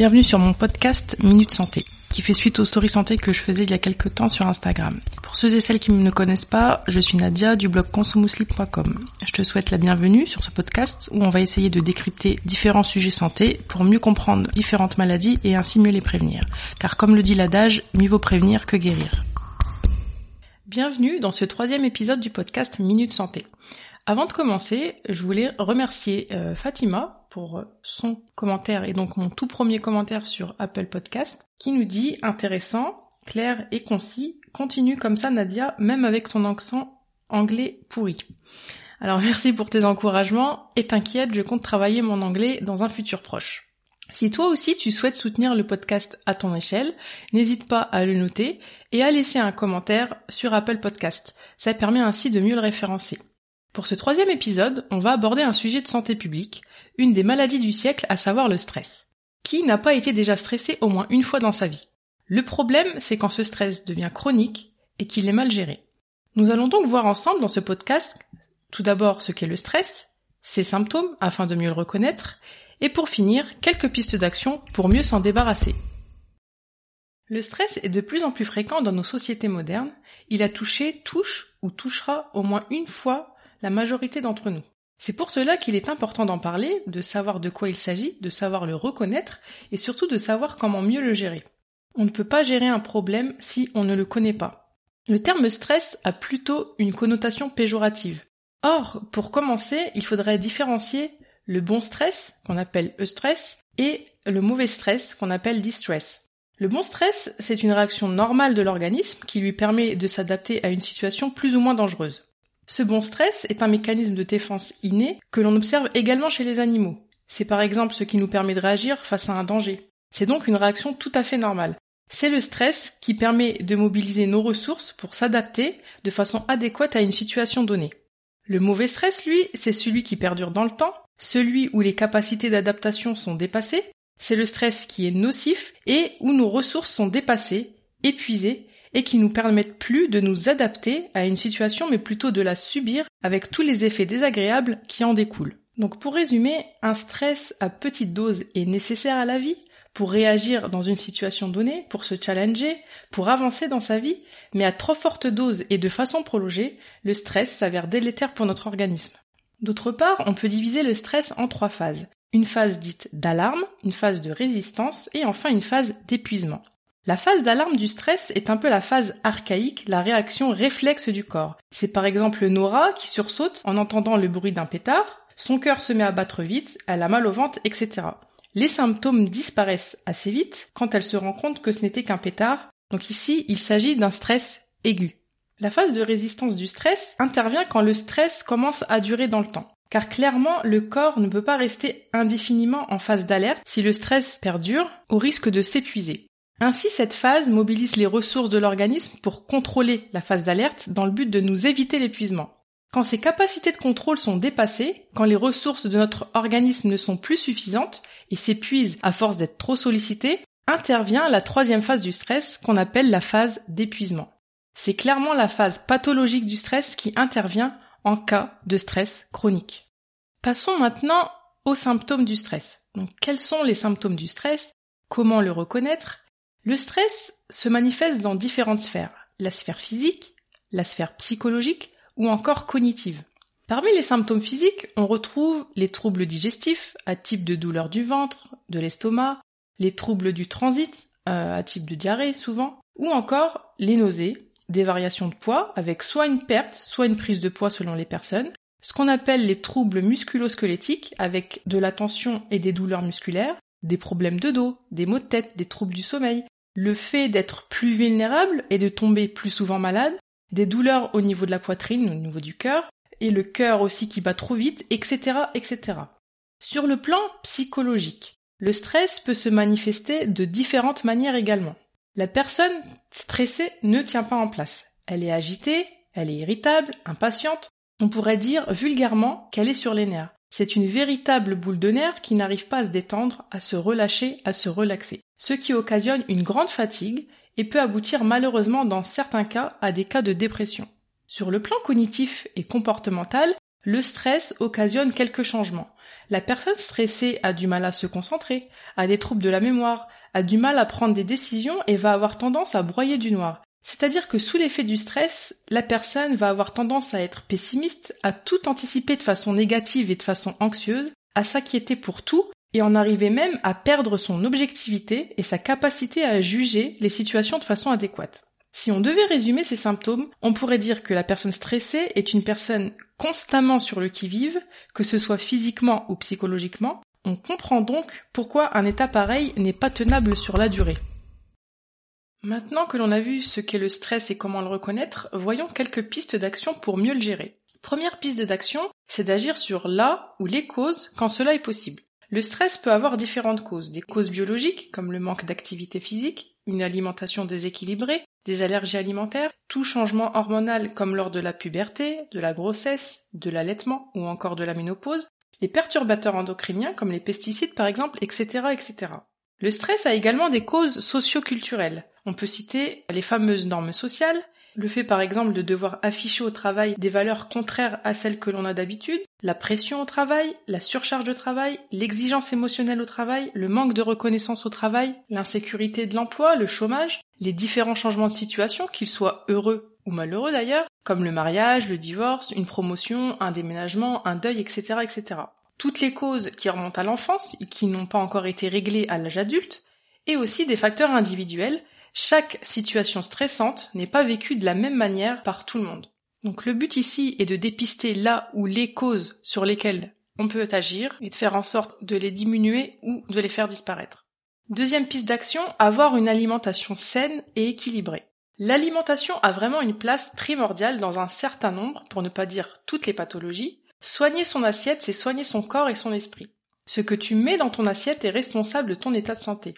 Bienvenue sur mon podcast Minute Santé, qui fait suite aux stories santé que je faisais il y a quelques temps sur Instagram. Pour ceux et celles qui ne me connaissent pas, je suis Nadia du blog consumousli.com. Je te souhaite la bienvenue sur ce podcast où on va essayer de décrypter différents sujets santé pour mieux comprendre différentes maladies et ainsi mieux les prévenir. Car comme le dit l'adage, mieux vaut prévenir que guérir. Bienvenue dans ce troisième épisode du podcast Minute Santé. Avant de commencer, je voulais remercier euh, Fatima pour son commentaire et donc mon tout premier commentaire sur Apple Podcast qui nous dit intéressant, clair et concis, continue comme ça Nadia, même avec ton accent anglais pourri. Alors merci pour tes encouragements et t'inquiète, je compte travailler mon anglais dans un futur proche. Si toi aussi tu souhaites soutenir le podcast à ton échelle, n'hésite pas à le noter et à laisser un commentaire sur Apple Podcast. Ça permet ainsi de mieux le référencer. Pour ce troisième épisode, on va aborder un sujet de santé publique, une des maladies du siècle, à savoir le stress. Qui n'a pas été déjà stressé au moins une fois dans sa vie? Le problème, c'est quand ce stress devient chronique et qu'il est mal géré. Nous allons donc voir ensemble dans ce podcast tout d'abord ce qu'est le stress, ses symptômes afin de mieux le reconnaître, et pour finir, quelques pistes d'action pour mieux s'en débarrasser. Le stress est de plus en plus fréquent dans nos sociétés modernes. Il a touché, touche ou touchera au moins une fois la majorité d'entre nous. C'est pour cela qu'il est important d'en parler, de savoir de quoi il s'agit, de savoir le reconnaître et surtout de savoir comment mieux le gérer. On ne peut pas gérer un problème si on ne le connaît pas. Le terme stress a plutôt une connotation péjorative. Or, pour commencer, il faudrait différencier le bon stress, qu'on appelle eustress, et le mauvais stress, qu'on appelle distress. Le bon stress, c'est une réaction normale de l'organisme qui lui permet de s'adapter à une situation plus ou moins dangereuse. Ce bon stress est un mécanisme de défense inné que l'on observe également chez les animaux. C'est par exemple ce qui nous permet de réagir face à un danger. C'est donc une réaction tout à fait normale. C'est le stress qui permet de mobiliser nos ressources pour s'adapter de façon adéquate à une situation donnée. Le mauvais stress, lui, c'est celui qui perdure dans le temps, celui où les capacités d'adaptation sont dépassées, c'est le stress qui est nocif et où nos ressources sont dépassées, épuisées et qui nous permettent plus de nous adapter à une situation mais plutôt de la subir avec tous les effets désagréables qui en découlent. Donc pour résumer, un stress à petite dose est nécessaire à la vie pour réagir dans une situation donnée, pour se challenger, pour avancer dans sa vie, mais à trop forte dose et de façon prolongée, le stress s'avère délétère pour notre organisme. D'autre part, on peut diviser le stress en trois phases. Une phase dite d'alarme, une phase de résistance et enfin une phase d'épuisement. La phase d'alarme du stress est un peu la phase archaïque, la réaction réflexe du corps. C'est par exemple Nora qui sursaute en entendant le bruit d'un pétard, son cœur se met à battre vite, elle a mal au ventre, etc. Les symptômes disparaissent assez vite quand elle se rend compte que ce n'était qu'un pétard, donc ici il s'agit d'un stress aigu. La phase de résistance du stress intervient quand le stress commence à durer dans le temps. Car clairement, le corps ne peut pas rester indéfiniment en phase d'alerte si le stress perdure, au risque de s'épuiser. Ainsi, cette phase mobilise les ressources de l'organisme pour contrôler la phase d'alerte dans le but de nous éviter l'épuisement. Quand ces capacités de contrôle sont dépassées, quand les ressources de notre organisme ne sont plus suffisantes et s'épuisent à force d'être trop sollicitées, intervient la troisième phase du stress qu'on appelle la phase d'épuisement. C'est clairement la phase pathologique du stress qui intervient en cas de stress chronique. Passons maintenant aux symptômes du stress. Donc, quels sont les symptômes du stress? Comment le reconnaître? Le stress se manifeste dans différentes sphères, la sphère physique, la sphère psychologique ou encore cognitive. Parmi les symptômes physiques, on retrouve les troubles digestifs à type de douleur du ventre, de l'estomac, les troubles du transit euh, à type de diarrhée souvent, ou encore les nausées, des variations de poids avec soit une perte, soit une prise de poids selon les personnes, ce qu'on appelle les troubles musculo-squelettiques avec de la tension et des douleurs musculaires, des problèmes de dos, des maux de tête, des troubles du sommeil, le fait d'être plus vulnérable et de tomber plus souvent malade, des douleurs au niveau de la poitrine, au niveau du cœur, et le cœur aussi qui bat trop vite, etc., etc. Sur le plan psychologique, le stress peut se manifester de différentes manières également. La personne stressée ne tient pas en place. Elle est agitée, elle est irritable, impatiente. On pourrait dire vulgairement qu'elle est sur les nerfs. C'est une véritable boule de nerfs qui n'arrive pas à se détendre, à se relâcher, à se relaxer, ce qui occasionne une grande fatigue et peut aboutir malheureusement dans certains cas à des cas de dépression. Sur le plan cognitif et comportemental, Le stress occasionne quelques changements. La personne stressée a du mal à se concentrer, a des troubles de la mémoire, a du mal à prendre des décisions et va avoir tendance à broyer du noir. C'est-à-dire que sous l'effet du stress, la personne va avoir tendance à être pessimiste, à tout anticiper de façon négative et de façon anxieuse, à s'inquiéter pour tout et en arriver même à perdre son objectivité et sa capacité à juger les situations de façon adéquate. Si on devait résumer ces symptômes, on pourrait dire que la personne stressée est une personne constamment sur le qui-vive, que ce soit physiquement ou psychologiquement. On comprend donc pourquoi un état pareil n'est pas tenable sur la durée. Maintenant que l'on a vu ce qu'est le stress et comment le reconnaître, voyons quelques pistes d'action pour mieux le gérer. Première piste d'action, c'est d'agir sur la ou les causes quand cela est possible. Le stress peut avoir différentes causes, des causes biologiques comme le manque d'activité physique, une alimentation déséquilibrée, des allergies alimentaires, tout changement hormonal comme lors de la puberté, de la grossesse, de l'allaitement ou encore de la ménopause, les perturbateurs endocriniens comme les pesticides par exemple, etc., etc. Le stress a également des causes socio-culturelles. On peut citer les fameuses normes sociales, le fait par exemple de devoir afficher au travail des valeurs contraires à celles que l'on a d'habitude, la pression au travail, la surcharge de travail, l'exigence émotionnelle au travail, le manque de reconnaissance au travail, l'insécurité de l'emploi, le chômage, les différents changements de situation, qu'ils soient heureux ou malheureux d'ailleurs, comme le mariage, le divorce, une promotion, un déménagement, un deuil, etc., etc. Toutes les causes qui remontent à l'enfance et qui n'ont pas encore été réglées à l'âge adulte, et aussi des facteurs individuels chaque situation stressante n'est pas vécue de la même manière par tout le monde. Donc le but ici est de dépister là où les causes sur lesquelles on peut agir et de faire en sorte de les diminuer ou de les faire disparaître. Deuxième piste d'action, avoir une alimentation saine et équilibrée. L'alimentation a vraiment une place primordiale dans un certain nombre, pour ne pas dire toutes les pathologies. Soigner son assiette, c'est soigner son corps et son esprit. Ce que tu mets dans ton assiette est responsable de ton état de santé.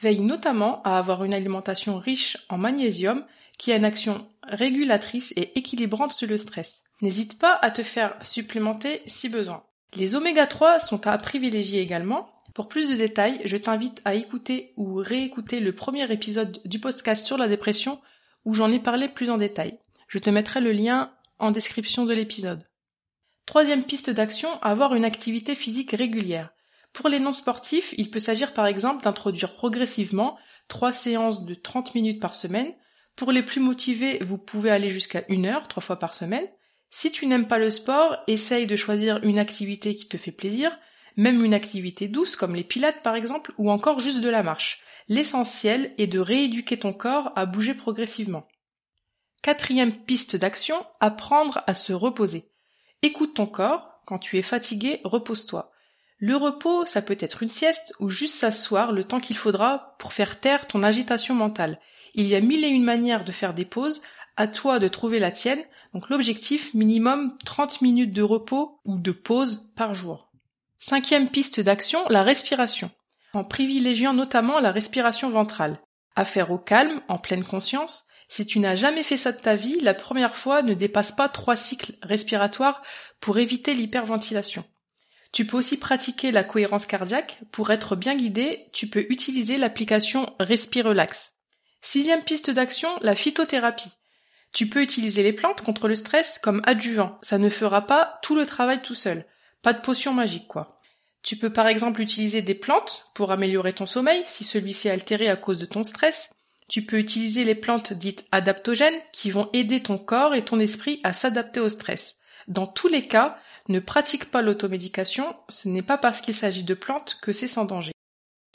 Veille notamment à avoir une alimentation riche en magnésium qui a une action régulatrice et équilibrante sur le stress. N'hésite pas à te faire supplémenter si besoin. Les oméga 3 sont à privilégier également. Pour plus de détails, je t'invite à écouter ou réécouter le premier épisode du podcast sur la dépression où j'en ai parlé plus en détail. Je te mettrai le lien en description de l'épisode. Troisième piste d'action, avoir une activité physique régulière. Pour les non-sportifs, il peut s'agir par exemple d'introduire progressivement trois séances de 30 minutes par semaine. Pour les plus motivés, vous pouvez aller jusqu'à une heure, trois fois par semaine. Si tu n'aimes pas le sport, essaye de choisir une activité qui te fait plaisir, même une activité douce comme les pilates par exemple, ou encore juste de la marche. L'essentiel est de rééduquer ton corps à bouger progressivement. Quatrième piste d'action, apprendre à se reposer. Écoute ton corps, quand tu es fatigué, repose-toi. Le repos, ça peut être une sieste ou juste s'asseoir le temps qu'il faudra pour faire taire ton agitation mentale. Il y a mille et une manières de faire des pauses, à toi de trouver la tienne, donc l'objectif minimum 30 minutes de repos ou de pause par jour. Cinquième piste d'action, la respiration, en privilégiant notamment la respiration ventrale. À faire au calme, en pleine conscience. Si tu n'as jamais fait ça de ta vie, la première fois ne dépasse pas trois cycles respiratoires pour éviter l'hyperventilation. Tu peux aussi pratiquer la cohérence cardiaque. Pour être bien guidé, tu peux utiliser l'application Respirelax. Sixième piste d'action, la phytothérapie. Tu peux utiliser les plantes contre le stress comme adjuvant. Ça ne fera pas tout le travail tout seul. Pas de potion magique, quoi. Tu peux par exemple utiliser des plantes pour améliorer ton sommeil si celui-ci est altéré à cause de ton stress. Tu peux utiliser les plantes dites adaptogènes qui vont aider ton corps et ton esprit à s'adapter au stress. Dans tous les cas, ne pratique pas l'automédication, ce n'est pas parce qu'il s'agit de plantes que c'est sans danger.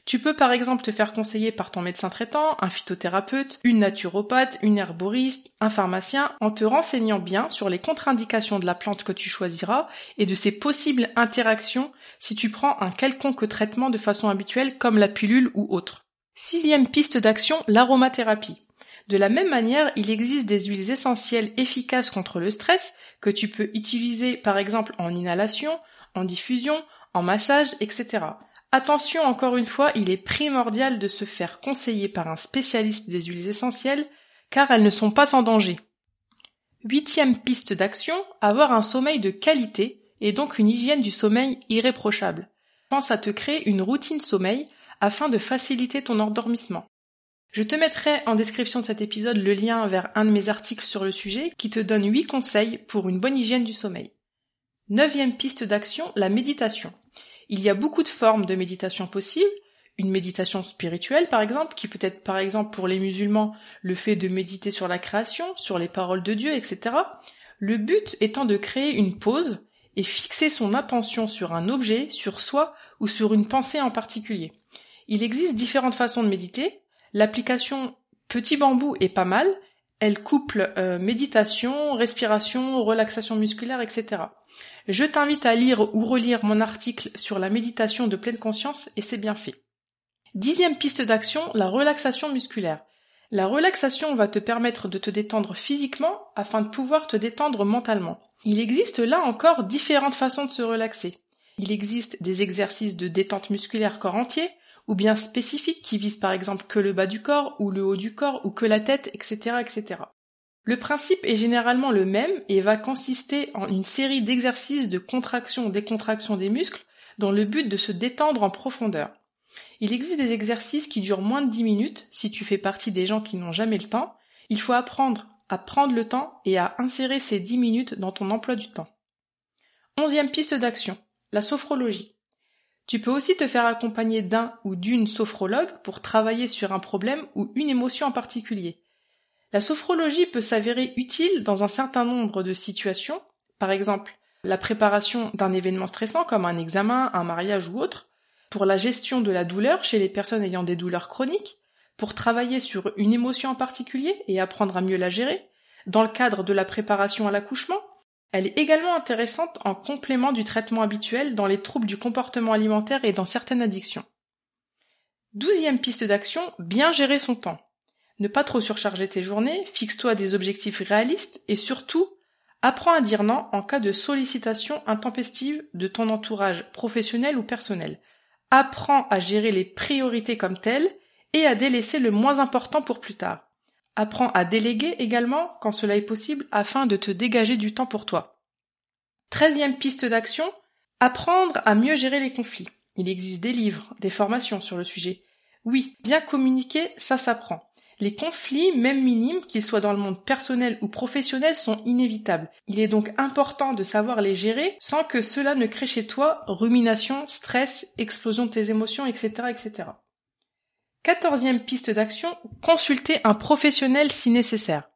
Tu peux par exemple te faire conseiller par ton médecin traitant, un phytothérapeute, une naturopathe, une herboriste, un pharmacien, en te renseignant bien sur les contre-indications de la plante que tu choisiras et de ses possibles interactions si tu prends un quelconque traitement de façon habituelle comme la pilule ou autre. Sixième piste d'action, l'aromathérapie. De la même manière, il existe des huiles essentielles efficaces contre le stress que tu peux utiliser par exemple en inhalation, en diffusion, en massage, etc. Attention encore une fois, il est primordial de se faire conseiller par un spécialiste des huiles essentielles car elles ne sont pas sans danger. Huitième piste d'action, avoir un sommeil de qualité et donc une hygiène du sommeil irréprochable. Pense à te créer une routine sommeil afin de faciliter ton endormissement. Je te mettrai en description de cet épisode le lien vers un de mes articles sur le sujet qui te donne 8 conseils pour une bonne hygiène du sommeil. Neuvième piste d'action, la méditation. Il y a beaucoup de formes de méditation possibles. Une méditation spirituelle, par exemple, qui peut être, par exemple, pour les musulmans, le fait de méditer sur la création, sur les paroles de Dieu, etc. Le but étant de créer une pause et fixer son attention sur un objet, sur soi ou sur une pensée en particulier. Il existe différentes façons de méditer. L'application Petit Bambou est pas mal. Elle couple euh, méditation, respiration, relaxation musculaire, etc. Je t'invite à lire ou relire mon article sur la méditation de pleine conscience et c'est bien fait. Dixième piste d'action, la relaxation musculaire. La relaxation va te permettre de te détendre physiquement afin de pouvoir te détendre mentalement. Il existe là encore différentes façons de se relaxer. Il existe des exercices de détente musculaire corps entier, ou bien spécifiques qui visent par exemple que le bas du corps ou le haut du corps ou que la tête, etc., etc. Le principe est généralement le même et va consister en une série d'exercices de contraction-décontraction des muscles dans le but de se détendre en profondeur. Il existe des exercices qui durent moins de 10 minutes si tu fais partie des gens qui n'ont jamais le temps. Il faut apprendre à prendre le temps et à insérer ces 10 minutes dans ton emploi du temps. Onzième piste d'action, la sophrologie. Tu peux aussi te faire accompagner d'un ou d'une sophrologue pour travailler sur un problème ou une émotion en particulier. La sophrologie peut s'avérer utile dans un certain nombre de situations, par exemple la préparation d'un événement stressant comme un examen, un mariage ou autre, pour la gestion de la douleur chez les personnes ayant des douleurs chroniques, pour travailler sur une émotion en particulier et apprendre à mieux la gérer, dans le cadre de la préparation à l'accouchement. Elle est également intéressante en complément du traitement habituel dans les troubles du comportement alimentaire et dans certaines addictions. Douzième piste d'action, bien gérer son temps. Ne pas trop surcharger tes journées, fixe-toi des objectifs réalistes et surtout, apprends à dire non en cas de sollicitation intempestive de ton entourage professionnel ou personnel. Apprends à gérer les priorités comme telles et à délaisser le moins important pour plus tard. Apprends à déléguer également quand cela est possible afin de te dégager du temps pour toi. Treizième piste d'action, apprendre à mieux gérer les conflits. Il existe des livres, des formations sur le sujet. Oui, bien communiquer, ça s'apprend. Les conflits, même minimes, qu'ils soient dans le monde personnel ou professionnel, sont inévitables. Il est donc important de savoir les gérer sans que cela ne crée chez toi rumination, stress, explosion de tes émotions, etc., etc. Quatorzième piste d'action, consulter un professionnel si nécessaire.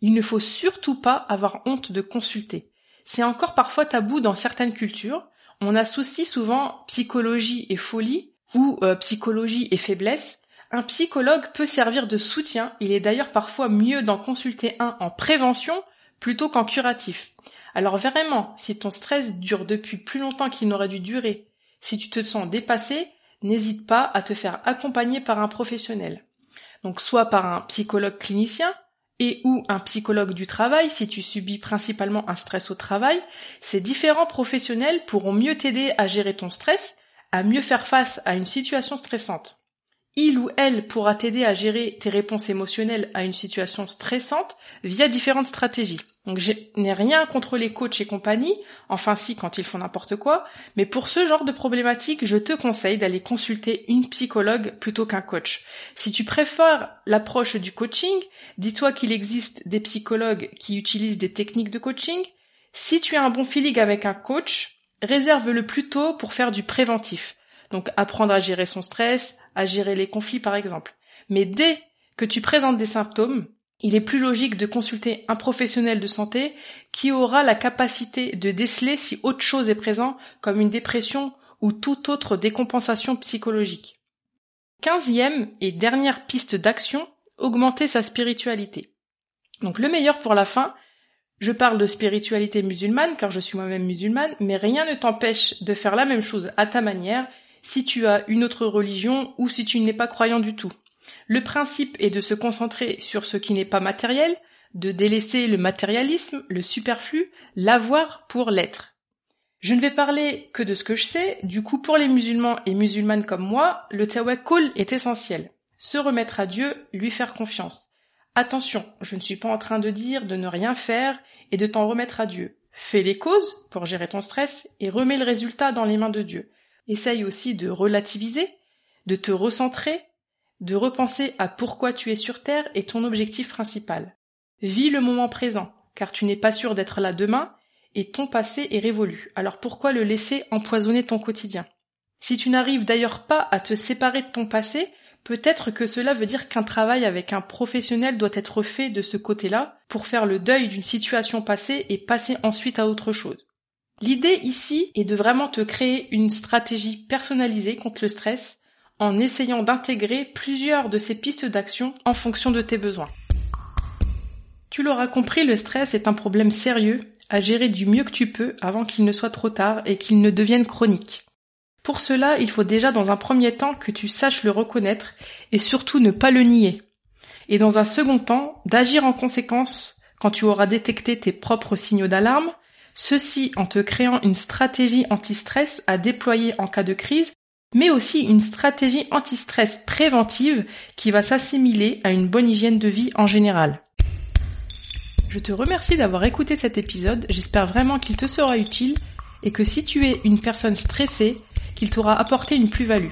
Il ne faut surtout pas avoir honte de consulter. C'est encore parfois tabou dans certaines cultures. On associe souvent psychologie et folie ou euh, psychologie et faiblesse, un psychologue peut servir de soutien, il est d'ailleurs parfois mieux d'en consulter un en prévention plutôt qu'en curatif. Alors vraiment, si ton stress dure depuis plus longtemps qu'il n'aurait dû durer, si tu te sens dépassé, n'hésite pas à te faire accompagner par un professionnel. Donc soit par un psychologue clinicien et ou un psychologue du travail si tu subis principalement un stress au travail, ces différents professionnels pourront mieux t'aider à gérer ton stress, à mieux faire face à une situation stressante il ou elle pourra t'aider à gérer tes réponses émotionnelles à une situation stressante via différentes stratégies. Donc je n'ai rien contre les coachs et compagnie, enfin si quand ils font n'importe quoi, mais pour ce genre de problématique, je te conseille d'aller consulter une psychologue plutôt qu'un coach. Si tu préfères l'approche du coaching, dis-toi qu'il existe des psychologues qui utilisent des techniques de coaching. Si tu as un bon feeling avec un coach, réserve-le plutôt pour faire du préventif. Donc apprendre à gérer son stress, à gérer les conflits par exemple. Mais dès que tu présentes des symptômes, il est plus logique de consulter un professionnel de santé qui aura la capacité de déceler si autre chose est présent comme une dépression ou toute autre décompensation psychologique. Quinzième et dernière piste d'action, augmenter sa spiritualité. Donc le meilleur pour la fin, je parle de spiritualité musulmane car je suis moi-même musulmane, mais rien ne t'empêche de faire la même chose à ta manière si tu as une autre religion ou si tu n'es pas croyant du tout. Le principe est de se concentrer sur ce qui n'est pas matériel, de délaisser le matérialisme, le superflu, l'avoir pour l'être. Je ne vais parler que de ce que je sais, du coup pour les musulmans et musulmanes comme moi, le tawakkul est essentiel. Se remettre à Dieu, lui faire confiance. Attention, je ne suis pas en train de dire de ne rien faire et de t'en remettre à Dieu. Fais les causes pour gérer ton stress et remets le résultat dans les mains de Dieu. Essaye aussi de relativiser, de te recentrer, de repenser à pourquoi tu es sur Terre et ton objectif principal. Vis le moment présent, car tu n'es pas sûr d'être là demain, et ton passé est révolu. Alors pourquoi le laisser empoisonner ton quotidien? Si tu n'arrives d'ailleurs pas à te séparer de ton passé, peut-être que cela veut dire qu'un travail avec un professionnel doit être fait de ce côté-là pour faire le deuil d'une situation passée et passer ensuite à autre chose. L'idée ici est de vraiment te créer une stratégie personnalisée contre le stress en essayant d'intégrer plusieurs de ces pistes d'action en fonction de tes besoins. Tu l'auras compris, le stress est un problème sérieux à gérer du mieux que tu peux avant qu'il ne soit trop tard et qu'il ne devienne chronique. Pour cela, il faut déjà dans un premier temps que tu saches le reconnaître et surtout ne pas le nier. Et dans un second temps, d'agir en conséquence quand tu auras détecté tes propres signaux d'alarme, ceci en te créant une stratégie anti-stress à déployer en cas de crise mais aussi une stratégie anti-stress préventive qui va s'assimiler à une bonne hygiène de vie en général. Je te remercie d'avoir écouté cet épisode, j'espère vraiment qu'il te sera utile et que si tu es une personne stressée, qu'il t'aura apporté une plus-value.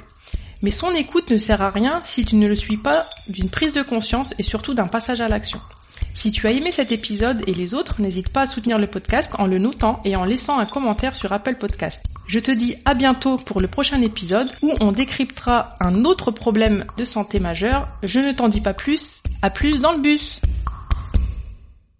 Mais son écoute ne sert à rien si tu ne le suis pas d'une prise de conscience et surtout d'un passage à l'action. Si tu as aimé cet épisode et les autres, n'hésite pas à soutenir le podcast en le notant et en laissant un commentaire sur Apple Podcast. Je te dis à bientôt pour le prochain épisode où on décryptera un autre problème de santé majeur. Je ne t'en dis pas plus. À plus dans le bus.